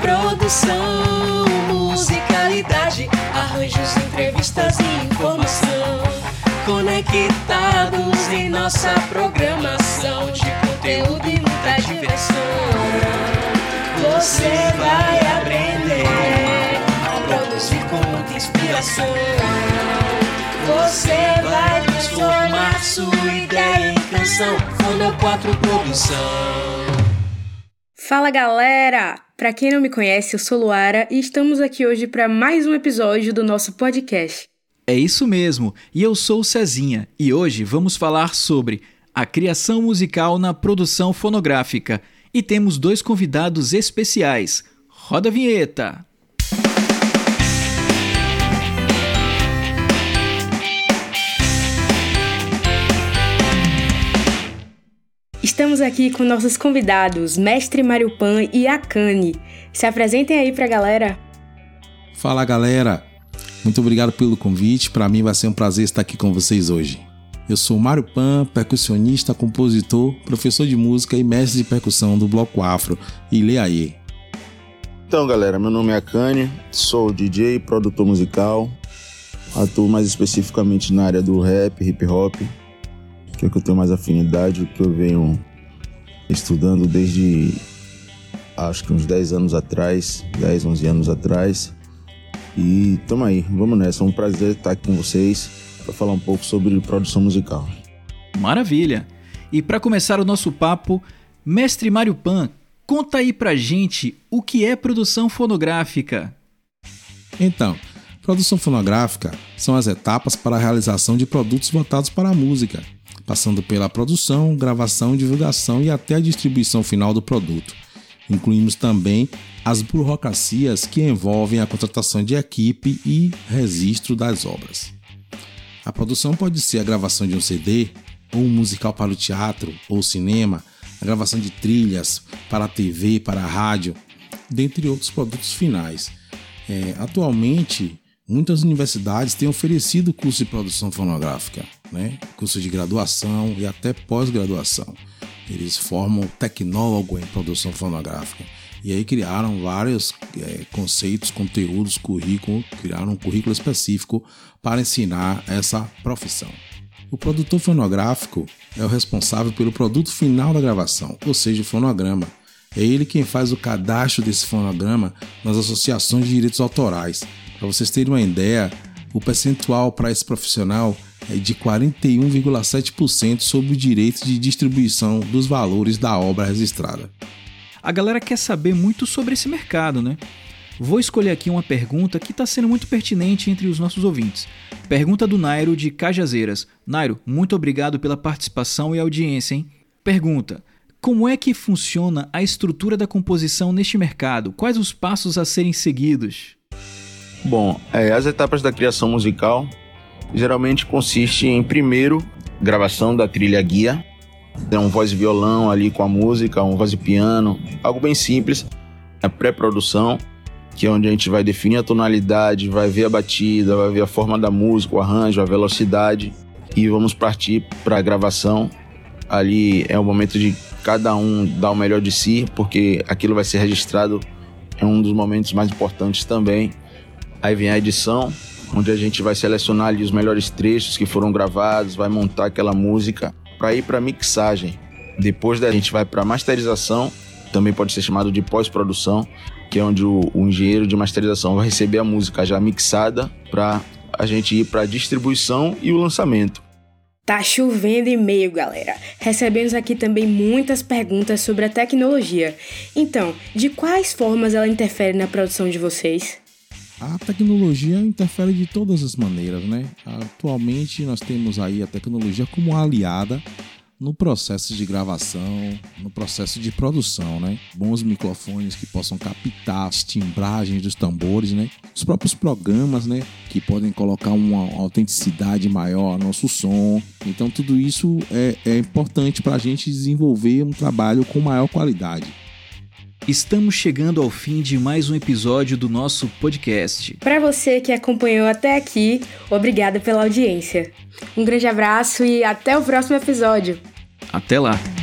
produção, musicalidade, arranjos, entrevistas e informação. Conectados em nossa programação de conteúdo e muita diversão. Você vai aprender a produzir com muita inspiração. Você vai transformar sua ideia em canção. Fono 4 Produção. Fala galera! Para quem não me conhece, eu sou Luara e estamos aqui hoje para mais um episódio do nosso podcast. É isso mesmo, e eu sou Cezinha, e hoje vamos falar sobre a criação musical na produção fonográfica. E temos dois convidados especiais. Roda a vinheta! Estamos aqui com nossos convidados, Mestre Mário Pan e Akane. Se apresentem aí pra galera. Fala galera, muito obrigado pelo convite. Para mim vai ser um prazer estar aqui com vocês hoje. Eu sou Mário Pan, percussionista, compositor, professor de música e mestre de percussão do Bloco Afro e Leaie. Então, galera, meu nome é Akane, sou DJ, produtor musical, atuo mais especificamente na área do rap, hip hop, que é o que eu tenho mais afinidade, o que eu venho estudando desde acho que uns 10 anos atrás, 10, 11 anos atrás. E tamo aí, vamos nessa. É um prazer estar aqui com vocês para falar um pouco sobre produção musical. Maravilha! E para começar o nosso papo, mestre Mário Pan, conta aí pra gente o que é produção fonográfica. Então, produção fonográfica são as etapas para a realização de produtos voltados para a música, passando pela produção, gravação, divulgação e até a distribuição final do produto. Incluímos também as burocracias que envolvem a contratação de equipe e registro das obras. A produção pode ser a gravação de um CD, ou um musical para o teatro ou cinema, a gravação de trilhas para a TV, para a rádio, dentre outros produtos finais. É, atualmente, muitas universidades têm oferecido curso de produção fonográfica né? curso de graduação e até pós-graduação. Eles formam tecnólogo em produção fonográfica. E aí criaram vários é, conceitos, conteúdos, currículo, criaram um currículo específico para ensinar essa profissão. O produtor fonográfico é o responsável pelo produto final da gravação, ou seja, o fonograma. É ele quem faz o cadastro desse fonograma nas associações de direitos autorais. Para vocês terem uma ideia, o percentual para esse profissional é de 41,7% sobre o direito de distribuição dos valores da obra registrada. A galera quer saber muito sobre esse mercado, né? Vou escolher aqui uma pergunta que está sendo muito pertinente entre os nossos ouvintes. Pergunta do Nairo de Cajazeiras. Nairo, muito obrigado pela participação e audiência, hein? Pergunta: Como é que funciona a estrutura da composição neste mercado? Quais os passos a serem seguidos? Bom, é, as etapas da criação musical geralmente consiste em primeiro gravação da trilha guia, é um voz e violão ali com a música, um voz e piano, algo bem simples. A pré-produção, que é onde a gente vai definir a tonalidade, vai ver a batida, vai ver a forma da música, o arranjo, a velocidade e vamos partir para a gravação. Ali é o momento de cada um dar o melhor de si, porque aquilo vai ser registrado é um dos momentos mais importantes também. Aí vem a edição, onde a gente vai selecionar ali os melhores trechos que foram gravados, vai montar aquela música para ir para mixagem. Depois da gente vai para masterização, também pode ser chamado de pós-produção, que é onde o, o, engenheiro de masterização vai receber a música já mixada para a gente ir para distribuição e o lançamento. Tá chovendo e-mail, galera. Recebemos aqui também muitas perguntas sobre a tecnologia. Então, de quais formas ela interfere na produção de vocês? A tecnologia interfere de todas as maneiras, né? Atualmente nós temos aí a tecnologia como aliada no processo de gravação, no processo de produção, né? Bons microfones que possam captar as timbragens dos tambores, né? Os próprios programas, né? Que podem colocar uma autenticidade maior ao nosso som. Então tudo isso é, é importante para a gente desenvolver um trabalho com maior qualidade. Estamos chegando ao fim de mais um episódio do nosso podcast. Para você que acompanhou até aqui, obrigada pela audiência. Um grande abraço e até o próximo episódio. Até lá!